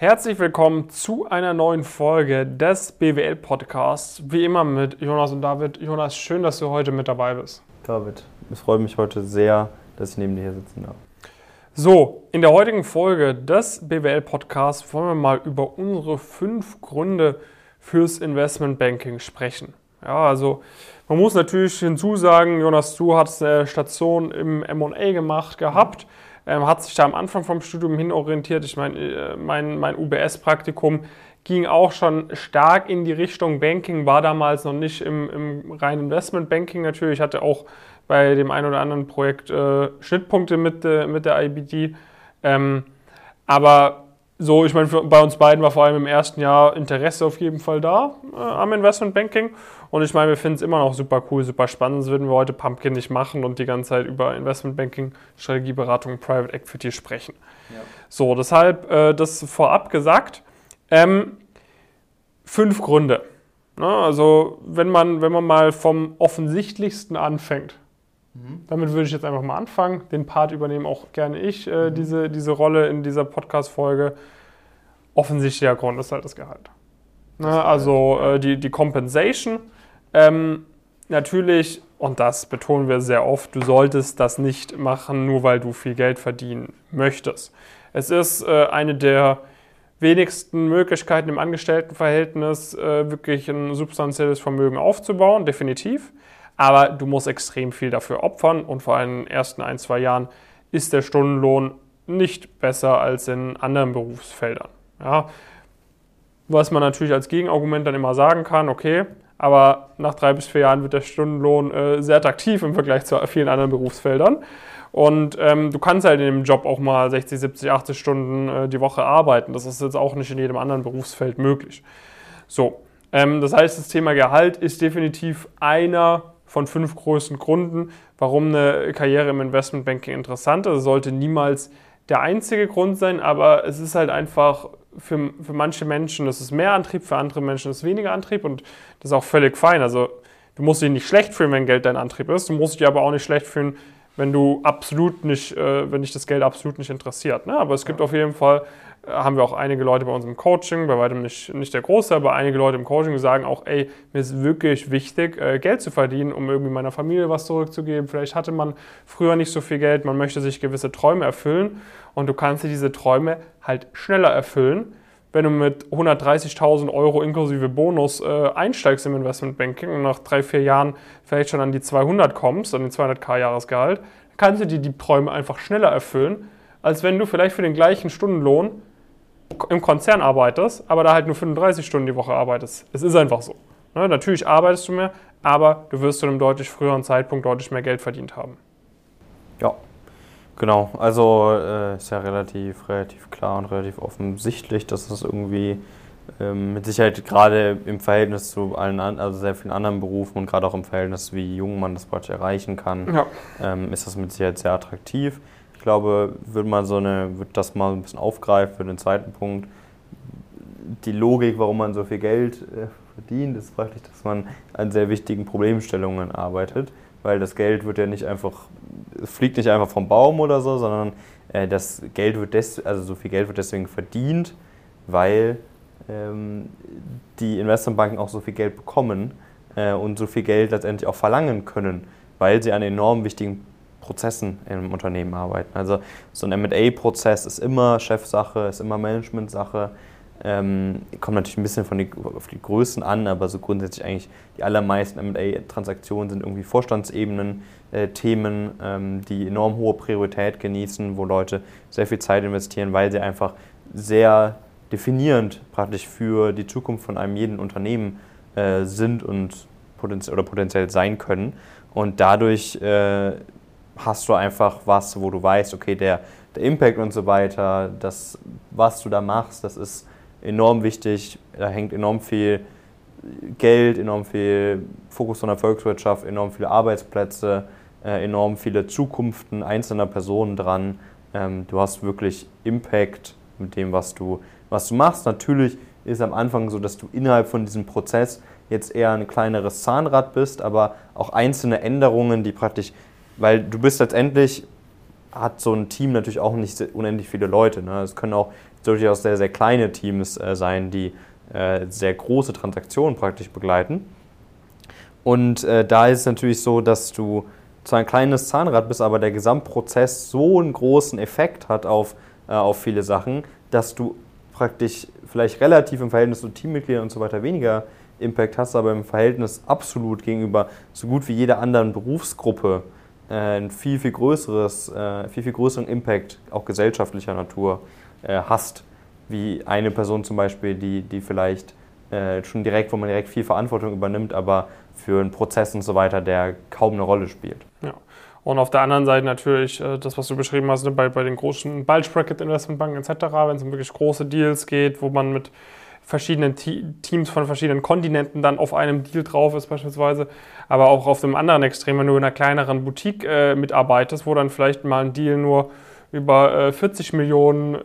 Herzlich willkommen zu einer neuen Folge des BWL Podcasts. Wie immer mit Jonas und David. Jonas, schön, dass du heute mit dabei bist. David, es freut mich heute sehr, dass ich neben dir hier sitzen darf. So, in der heutigen Folge des BWL Podcasts wollen wir mal über unsere fünf Gründe fürs Investmentbanking sprechen. Ja, also man muss natürlich hinzusagen, Jonas, du hast eine Station im M&A gemacht gehabt ähm, hat sich da am Anfang vom Studium hin orientiert. Ich meine, äh, mein, mein UBS-Praktikum ging auch schon stark in die Richtung Banking, war damals noch nicht im, im reinen Investment-Banking natürlich. Ich hatte auch bei dem einen oder anderen Projekt äh, Schnittpunkte mit, äh, mit der IBD. Ähm, aber so, ich meine, bei uns beiden war vor allem im ersten Jahr Interesse auf jeden Fall da äh, am Investmentbanking. Und ich meine, wir finden es immer noch super cool, super spannend. Das würden wir heute Pumpkin nicht machen und die ganze Zeit über Investmentbanking, Strategieberatung, Private Equity sprechen. Ja. So, deshalb äh, das vorab gesagt. Ähm, fünf Gründe. Ne? Also, wenn man, wenn man mal vom offensichtlichsten anfängt, mhm. damit würde ich jetzt einfach mal anfangen. Den Part übernehme auch gerne ich, äh, mhm. diese, diese Rolle in dieser Podcast-Folge. Offensichtlicher Grund ist halt das Gehalt. Ne? Also äh, die, die Compensation ähm, natürlich, und das betonen wir sehr oft, du solltest das nicht machen, nur weil du viel Geld verdienen möchtest. Es ist äh, eine der wenigsten Möglichkeiten im Angestelltenverhältnis äh, wirklich ein substanzielles Vermögen aufzubauen, definitiv. Aber du musst extrem viel dafür opfern und vor allem in den ersten ein, zwei Jahren ist der Stundenlohn nicht besser als in anderen Berufsfeldern. Ja. Was man natürlich als Gegenargument dann immer sagen kann, okay, aber nach drei bis vier Jahren wird der Stundenlohn äh, sehr attraktiv im Vergleich zu vielen anderen Berufsfeldern. Und ähm, du kannst halt in dem Job auch mal 60, 70, 80 Stunden äh, die Woche arbeiten. Das ist jetzt auch nicht in jedem anderen Berufsfeld möglich. So, ähm, das heißt, das Thema Gehalt ist definitiv einer von fünf größten Gründen, warum eine Karriere im Investmentbanking interessant ist. Es sollte niemals der einzige Grund sein, aber es ist halt einfach für, für manche Menschen das ist mehr Antrieb, für andere Menschen ist es weniger Antrieb und das ist auch völlig fein. Also du musst dich nicht schlecht fühlen, wenn Geld dein Antrieb ist, du musst dich aber auch nicht schlecht fühlen, wenn du absolut nicht, äh, wenn dich das Geld absolut nicht interessiert. Ne? Aber es gibt auf jeden Fall, haben wir auch einige Leute bei uns im Coaching, bei weitem nicht, nicht der Große, aber einige Leute im Coaching, sagen auch, ey, mir ist wirklich wichtig, äh, Geld zu verdienen, um irgendwie meiner Familie was zurückzugeben. Vielleicht hatte man früher nicht so viel Geld, man möchte sich gewisse Träume erfüllen und du kannst dir diese Träume halt schneller erfüllen, wenn du mit 130.000 Euro inklusive Bonus äh, einsteigst im Investmentbanking und nach drei, vier Jahren vielleicht schon an die 200 kommst, an den 200k Jahresgehalt, kannst du dir die Träume einfach schneller erfüllen, als wenn du vielleicht für den gleichen Stundenlohn im Konzern arbeitest, aber da halt nur 35 Stunden die Woche arbeitest. Es ist einfach so. Ne? Natürlich arbeitest du mehr, aber du wirst zu einem deutlich früheren Zeitpunkt deutlich mehr Geld verdient haben. Ja, Genau, also äh, ist ja relativ, relativ klar und relativ offensichtlich, dass das irgendwie ähm, mit Sicherheit gerade im Verhältnis zu allen also sehr vielen anderen Berufen und gerade auch im Verhältnis, wie jung man das praktisch erreichen kann, ja. ähm, ist das mit Sicherheit sehr attraktiv. Ich glaube, würde man so eine, würde das mal ein bisschen aufgreifen für den zweiten Punkt. Die Logik, warum man so viel Geld äh, verdient, ist praktisch, dass man an sehr wichtigen Problemstellungen arbeitet weil das Geld wird ja nicht einfach, fliegt nicht einfach vom Baum oder so, sondern äh, das Geld wird des, also so viel Geld wird deswegen verdient, weil ähm, die Investmentbanken auch so viel Geld bekommen äh, und so viel Geld letztendlich auch verlangen können, weil sie an enorm wichtigen Prozessen im Unternehmen arbeiten. Also so ein MA-Prozess ist immer Chefsache, ist immer Managementsache. Ähm, kommt natürlich ein bisschen von die, auf die Größen an, aber so grundsätzlich eigentlich die allermeisten MA-Transaktionen sind irgendwie Vorstandsebenen, äh, Themen, ähm, die enorm hohe Priorität genießen, wo Leute sehr viel Zeit investieren, weil sie einfach sehr definierend praktisch für die Zukunft von einem jeden Unternehmen äh, sind und potenziell, oder potenziell sein können. Und dadurch äh, hast du einfach was, wo du weißt, okay, der, der Impact und so weiter, das, was du da machst, das ist enorm wichtig. Da hängt enorm viel Geld, enorm viel Fokus von der Volkswirtschaft, enorm viele Arbeitsplätze, äh, enorm viele Zukunften einzelner Personen dran. Ähm, du hast wirklich Impact mit dem, was du, was du machst. Natürlich ist am Anfang so, dass du innerhalb von diesem Prozess jetzt eher ein kleineres Zahnrad bist, aber auch einzelne Änderungen, die praktisch, weil du bist letztendlich hat so ein Team natürlich auch nicht unendlich viele Leute. Ne? Es können auch durchaus sehr, sehr kleine Teams äh, sein, die äh, sehr große Transaktionen praktisch begleiten. Und äh, da ist es natürlich so, dass du zwar ein kleines Zahnrad bist, aber der Gesamtprozess so einen großen Effekt hat auf, äh, auf viele Sachen, dass du praktisch vielleicht relativ im Verhältnis zu Teammitgliedern und so weiter weniger Impact hast, aber im Verhältnis absolut gegenüber so gut wie jeder anderen Berufsgruppe ein viel, viel größeres, äh, viel, viel größeren Impact, auch gesellschaftlicher Natur, äh, hast, wie eine Person zum Beispiel, die, die vielleicht äh, schon direkt, wo man direkt viel Verantwortung übernimmt, aber für einen Prozess und so weiter, der kaum eine Rolle spielt. Ja. Und auf der anderen Seite natürlich äh, das, was du beschrieben hast, ne, bei, bei den großen Bulge Bracket Investmentbanken etc., wenn es um wirklich große Deals geht, wo man mit verschiedenen Teams von verschiedenen Kontinenten dann auf einem Deal drauf ist beispielsweise, aber auch auf dem anderen Extrem, wenn du in einer kleineren Boutique äh, mitarbeitest, wo dann vielleicht mal ein Deal nur über äh, 40 Millionen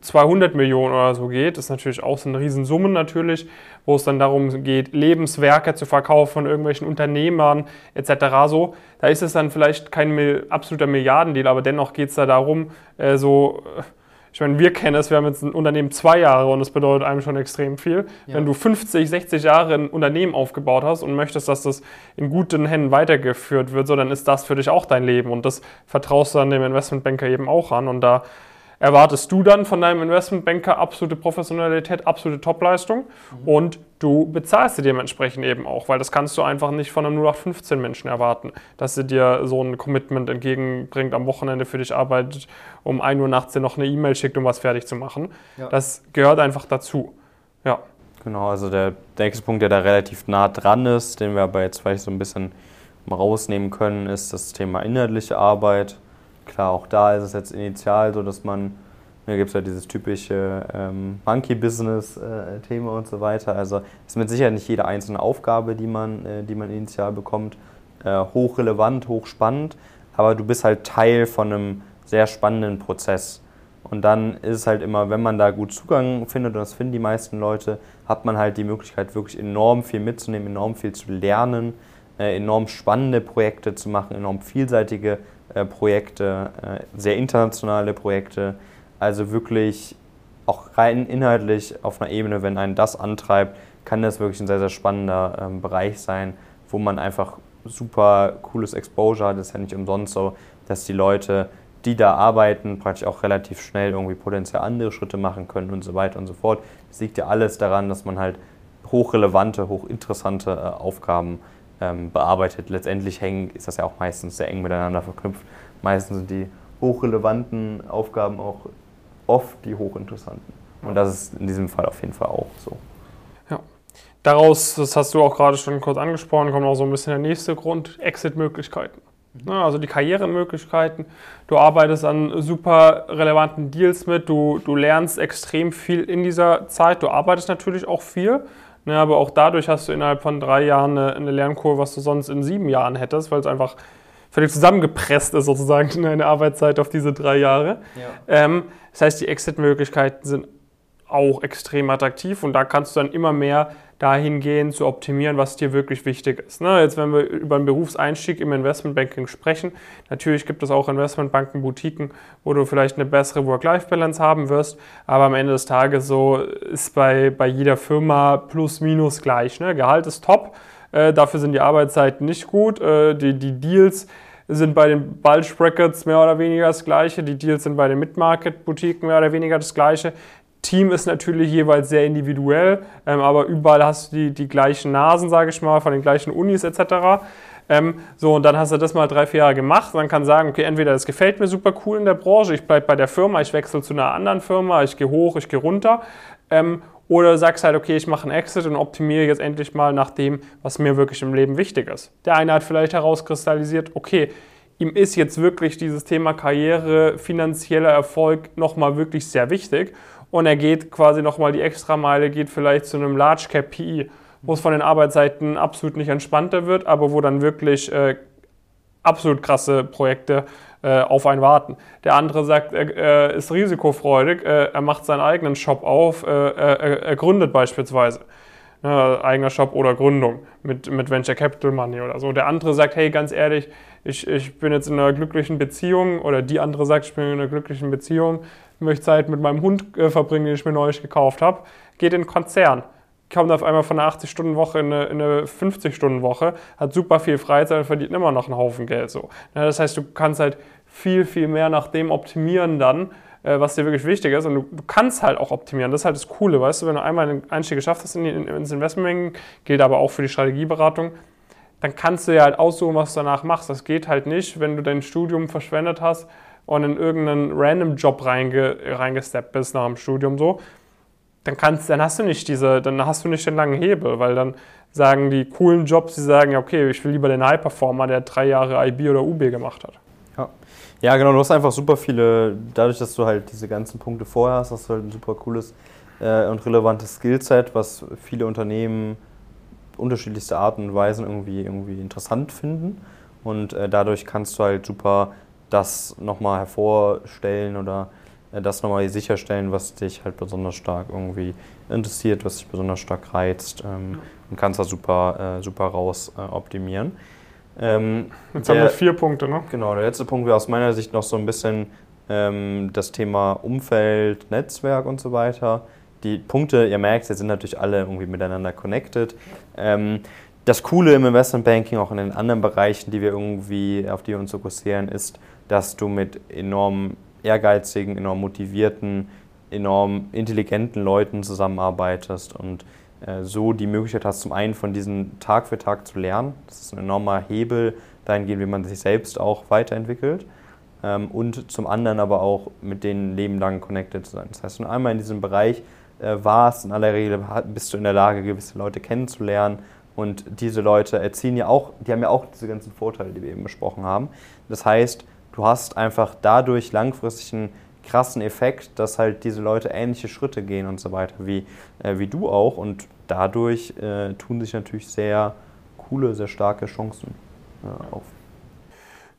200 Millionen oder so geht, das ist natürlich auch so eine Riesensummen natürlich, wo es dann darum geht, Lebenswerke zu verkaufen von irgendwelchen Unternehmern etc. So, da ist es dann vielleicht kein absoluter Milliardendeal, aber dennoch geht es da darum, äh, so, äh, ich meine, wir kennen es, wir haben jetzt ein Unternehmen zwei Jahre und das bedeutet einem schon extrem viel. Ja. Wenn du 50, 60 Jahre ein Unternehmen aufgebaut hast und möchtest, dass das in guten Händen weitergeführt wird, so, dann ist das für dich auch dein Leben und das vertraust du dann dem Investmentbanker eben auch an und da erwartest du dann von deinem Investmentbanker absolute Professionalität, absolute Topleistung mhm. und du bezahlst sie dementsprechend eben auch, weil das kannst du einfach nicht von einem 0815 Menschen erwarten, dass sie dir so ein Commitment entgegenbringt, am Wochenende für dich arbeitet, um 1 Uhr nachts dir noch eine E-Mail schickt, um was fertig zu machen. Ja. Das gehört einfach dazu. Ja. Genau, also der, der nächste Punkt, der da relativ nah dran ist, den wir aber jetzt vielleicht so ein bisschen rausnehmen können, ist das Thema inhaltliche Arbeit klar, auch da ist es jetzt initial so, dass man, da gibt es ja dieses typische ähm, Monkey-Business-Thema und so weiter. Also ist mit Sicherheit nicht jede einzelne Aufgabe, die man, äh, die man initial bekommt, äh, hochrelevant, hochspannend, aber du bist halt Teil von einem sehr spannenden Prozess. Und dann ist es halt immer, wenn man da gut Zugang findet, und das finden die meisten Leute, hat man halt die Möglichkeit, wirklich enorm viel mitzunehmen, enorm viel zu lernen, äh, enorm spannende Projekte zu machen, enorm vielseitige äh, Projekte, äh, sehr internationale Projekte. Also wirklich auch rein inhaltlich auf einer Ebene, wenn einen das antreibt, kann das wirklich ein sehr, sehr spannender ähm, Bereich sein, wo man einfach super cooles Exposure hat. Das ist ja nicht umsonst so, dass die Leute, die da arbeiten, praktisch auch relativ schnell irgendwie potenziell andere Schritte machen können und so weiter und so fort. Das liegt ja alles daran, dass man halt hochrelevante, hochinteressante äh, Aufgaben ähm, bearbeitet. Letztendlich hängen, ist das ja auch meistens sehr eng miteinander verknüpft. Meistens sind die hochrelevanten Aufgaben auch oft die hochinteressanten. Und das ist in diesem Fall auf jeden Fall auch so. Ja. Daraus, das hast du auch gerade schon kurz angesprochen, kommt auch so ein bisschen der nächste Grund, Exit-Möglichkeiten. Mhm. Also die Karrieremöglichkeiten. Du arbeitest an super relevanten Deals mit, du, du lernst extrem viel in dieser Zeit, du arbeitest natürlich auch viel, Ne, aber auch dadurch hast du innerhalb von drei Jahren eine, eine Lernkurve, was du sonst in sieben Jahren hättest, weil es einfach völlig zusammengepresst ist, sozusagen, deine Arbeitszeit auf diese drei Jahre. Ja. Ähm, das heißt, die Exit-Möglichkeiten sind auch extrem attraktiv und da kannst du dann immer mehr dahingehend zu optimieren, was dir wirklich wichtig ist. Ne? Jetzt, wenn wir über einen Berufseinstieg im Investmentbanking sprechen, natürlich gibt es auch Investmentbanken, Boutiquen, wo du vielleicht eine bessere Work-Life-Balance haben wirst, aber am Ende des Tages so ist bei, bei jeder Firma plus minus gleich. Ne? Gehalt ist top, äh, dafür sind die Arbeitszeiten nicht gut, äh, die, die Deals sind bei den Bulge Brackets mehr oder weniger das gleiche, die Deals sind bei den Mid-Market-Boutiquen mehr oder weniger das gleiche. Team ist natürlich jeweils sehr individuell, ähm, aber überall hast du die, die gleichen Nasen, sage ich mal, von den gleichen Unis etc. Ähm, so, und dann hast du das mal drei, vier Jahre gemacht. Man kann sagen, okay, entweder das gefällt mir super cool in der Branche, ich bleibe bei der Firma, ich wechsle zu einer anderen Firma, ich gehe hoch, ich gehe runter. Ähm, oder sagst halt, okay, ich mache einen Exit und optimiere jetzt endlich mal nach dem, was mir wirklich im Leben wichtig ist. Der eine hat vielleicht herauskristallisiert, okay, ihm ist jetzt wirklich dieses Thema Karriere, finanzieller Erfolg nochmal wirklich sehr wichtig und er geht quasi nochmal die Extrameile, geht vielleicht zu einem Large Cap PE, wo es von den Arbeitszeiten absolut nicht entspannter wird, aber wo dann wirklich äh, absolut krasse Projekte äh, auf einen warten. Der andere sagt, er äh, ist risikofreudig, äh, er macht seinen eigenen Shop auf, äh, er, gründet beispielsweise. Ne, eigener Shop oder Gründung mit, mit Venture Capital Money oder so. Der andere sagt, hey, ganz ehrlich, ich, ich bin jetzt in einer glücklichen Beziehung oder die andere sagt, ich bin in einer glücklichen Beziehung, möchte Zeit mit meinem Hund äh, verbringen, den ich mir neulich gekauft habe. Geht in einen Konzern kommt auf einmal von einer 80-Stunden-Woche in eine, eine 50-Stunden-Woche, hat super viel Freizeit und verdient immer noch einen Haufen Geld. So. Ja, das heißt, du kannst halt viel, viel mehr nach dem optimieren dann, äh, was dir wirklich wichtig ist. Und du, du, kannst halt auch optimieren. Das ist halt das Coole, weißt du, wenn du einmal den Einstieg geschafft hast in, in, ins Investment, gilt aber auch für die Strategieberatung, dann kannst du ja halt aussuchen, was du danach machst. Das geht halt nicht, wenn du dein Studium verschwendet hast und in irgendeinen random Job reinge, reingesteppt bist nach dem Studium so dann kannst, dann hast du nicht diese, dann hast du nicht den langen Hebel, weil dann sagen die coolen Jobs, die sagen, okay, ich will lieber den High-Performer, der drei Jahre IB oder UB gemacht hat. Ja. ja, genau, du hast einfach super viele, dadurch, dass du halt diese ganzen Punkte vorher hast, hast du halt ein super cooles äh, und relevantes Skillset, was viele Unternehmen unterschiedlichste Arten und Weisen irgendwie, irgendwie interessant finden. Und äh, dadurch kannst du halt super das nochmal hervorstellen oder äh, das nochmal sicherstellen, was dich halt besonders stark irgendwie interessiert, was dich besonders stark reizt ähm, und kannst da super, äh, super raus äh, optimieren. Ähm, Jetzt der, haben wir vier Punkte, ne? Genau, der letzte Punkt wäre aus meiner Sicht noch so ein bisschen ähm, das Thema Umfeld, Netzwerk und so weiter. Die Punkte, ihr merkt, sie sind natürlich alle irgendwie miteinander connected. Ähm, das Coole im Investmentbanking, auch in den anderen Bereichen, die wir irgendwie, auf die wir uns fokussieren, ist, dass du mit enormen ehrgeizigen, enorm motivierten, enorm intelligenten Leuten zusammenarbeitest und äh, so die Möglichkeit hast, zum einen von diesen Tag für Tag zu lernen. Das ist ein enormer Hebel dahingehend, wie man sich selbst auch weiterentwickelt. Ähm, und zum anderen aber auch mit denen lebenlang connected zu sein. Das heißt, wenn du einmal in diesem Bereich äh, warst, in aller Regel bist du in der Lage, gewisse Leute kennenzulernen. Und diese Leute erzielen ja auch, die haben ja auch diese ganzen Vorteile, die wir eben besprochen haben. Das heißt, du hast einfach dadurch langfristig einen krassen Effekt, dass halt diese Leute ähnliche Schritte gehen und so weiter, wie, äh, wie du auch. Und dadurch äh, tun sich natürlich sehr coole, sehr starke Chancen äh, auf.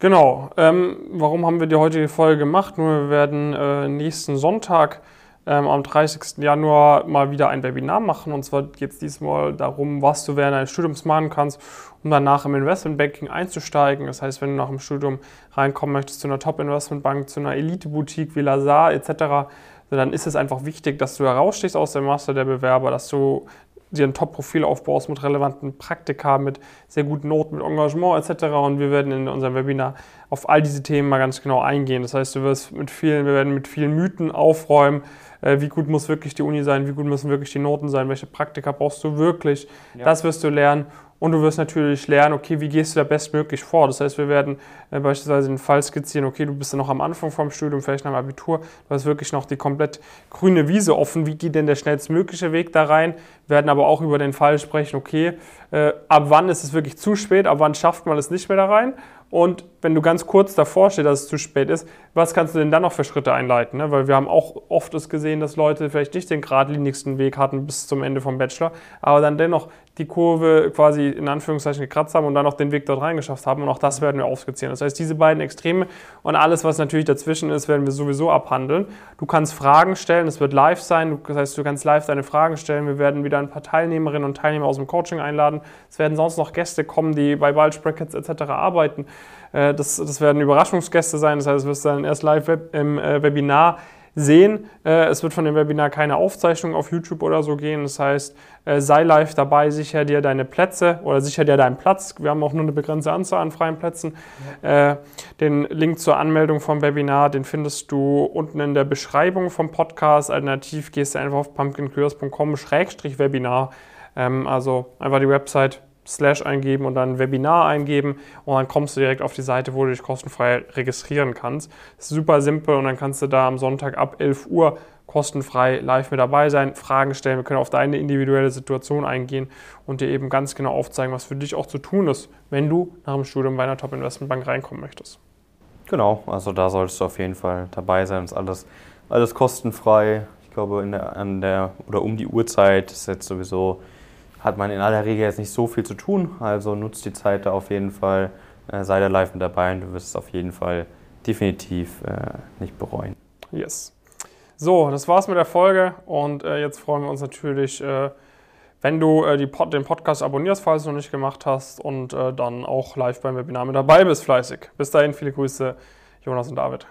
Genau. Ähm, warum haben wir die heutige Folge gemacht? Nur wir werden äh, nächsten Sonntag ähm, am 30. Januar mal wieder ein Webinar machen. Und zwar geht es diesmal darum, was du während deines Studiums machen kannst, um danach im Investmentbanking einzusteigen. Das heißt, wenn du nach dem Studium reinkommen möchtest zu einer Top-Investmentbank, zu einer Elite-Boutique wie Lazar etc., dann ist es einfach wichtig, dass du herausstehst aus dem Master der Bewerber, dass du dir ein Top-Profil aufbaust mit relevanten Praktika, mit sehr guten Noten, mit Engagement etc. Und wir werden in unserem Webinar auf all diese Themen mal ganz genau eingehen. Das heißt, du wirst mit vielen, wir werden mit vielen Mythen aufräumen, äh, wie gut muss wirklich die Uni sein, wie gut müssen wirklich die Noten sein, welche Praktika brauchst du wirklich. Ja. Das wirst du lernen. Und du wirst natürlich lernen, okay, wie gehst du da bestmöglich vor? Das heißt, wir werden äh, beispielsweise den Fall skizzieren, okay, du bist ja noch am Anfang vom Studium, vielleicht nach dem Abitur, du hast wirklich noch die komplett grüne Wiese offen. Wie geht denn der schnellstmögliche Weg da rein? Wir werden aber auch über den Fall sprechen, okay, äh, ab wann ist es wirklich zu spät, ab wann schafft man es nicht mehr da rein? Und wenn du ganz kurz davor stehst, dass es zu spät ist, was kannst du denn dann noch für Schritte einleiten? Ne? Weil wir haben auch oft es gesehen, dass Leute vielleicht nicht den geradlinigsten Weg hatten bis zum Ende vom Bachelor, aber dann dennoch die Kurve quasi in Anführungszeichen gekratzt haben und dann noch den Weg dort reingeschafft haben. Und auch das werden wir aufskizzieren. Das heißt, diese beiden Extreme und alles, was natürlich dazwischen ist, werden wir sowieso abhandeln. Du kannst Fragen stellen, es wird live sein. Das heißt, du kannst live deine Fragen stellen. Wir werden wieder ein paar Teilnehmerinnen und Teilnehmer aus dem Coaching einladen. Es werden sonst noch Gäste kommen, die bei Bulge Brackets etc. arbeiten. Äh, das, das werden Überraschungsgäste sein. Das heißt, es wirst du dann erst live im äh, Webinar sehen. Äh, es wird von dem Webinar keine Aufzeichnung auf YouTube oder so gehen. Das heißt, sei live dabei, sicher dir deine Plätze oder sicher dir deinen Platz. Wir haben auch nur eine begrenzte Anzahl an freien Plätzen. Ja. Den Link zur Anmeldung vom Webinar, den findest du unten in der Beschreibung vom Podcast. Alternativ gehst du einfach auf pumpkincurious.com-webinar. Ähm, also einfach die Website Slash eingeben und dann Webinar eingeben und dann kommst du direkt auf die Seite, wo du dich kostenfrei registrieren kannst. Super simpel und dann kannst du da am Sonntag ab 11 Uhr kostenfrei live mit dabei sein, Fragen stellen. Wir können auf deine individuelle Situation eingehen und dir eben ganz genau aufzeigen, was für dich auch zu tun ist, wenn du nach dem Studium bei einer Top-Investmentbank reinkommen möchtest. Genau, also da solltest du auf jeden Fall dabei sein. Das ist alles, alles kostenfrei. Ich glaube, in der, an der oder um die Uhrzeit ist jetzt sowieso hat man in aller Regel jetzt nicht so viel zu tun. Also nutzt die Zeit da auf jeden Fall, äh, sei da live mit dabei und du wirst es auf jeden Fall definitiv äh, nicht bereuen. Yes. So, das war's mit der Folge und äh, jetzt freuen wir uns natürlich, äh, wenn du äh, Pod den Podcast abonnierst, falls du noch nicht gemacht hast und äh, dann auch live beim Webinar mit dabei bist, fleißig. Bis dahin, viele Grüße, Jonas und David.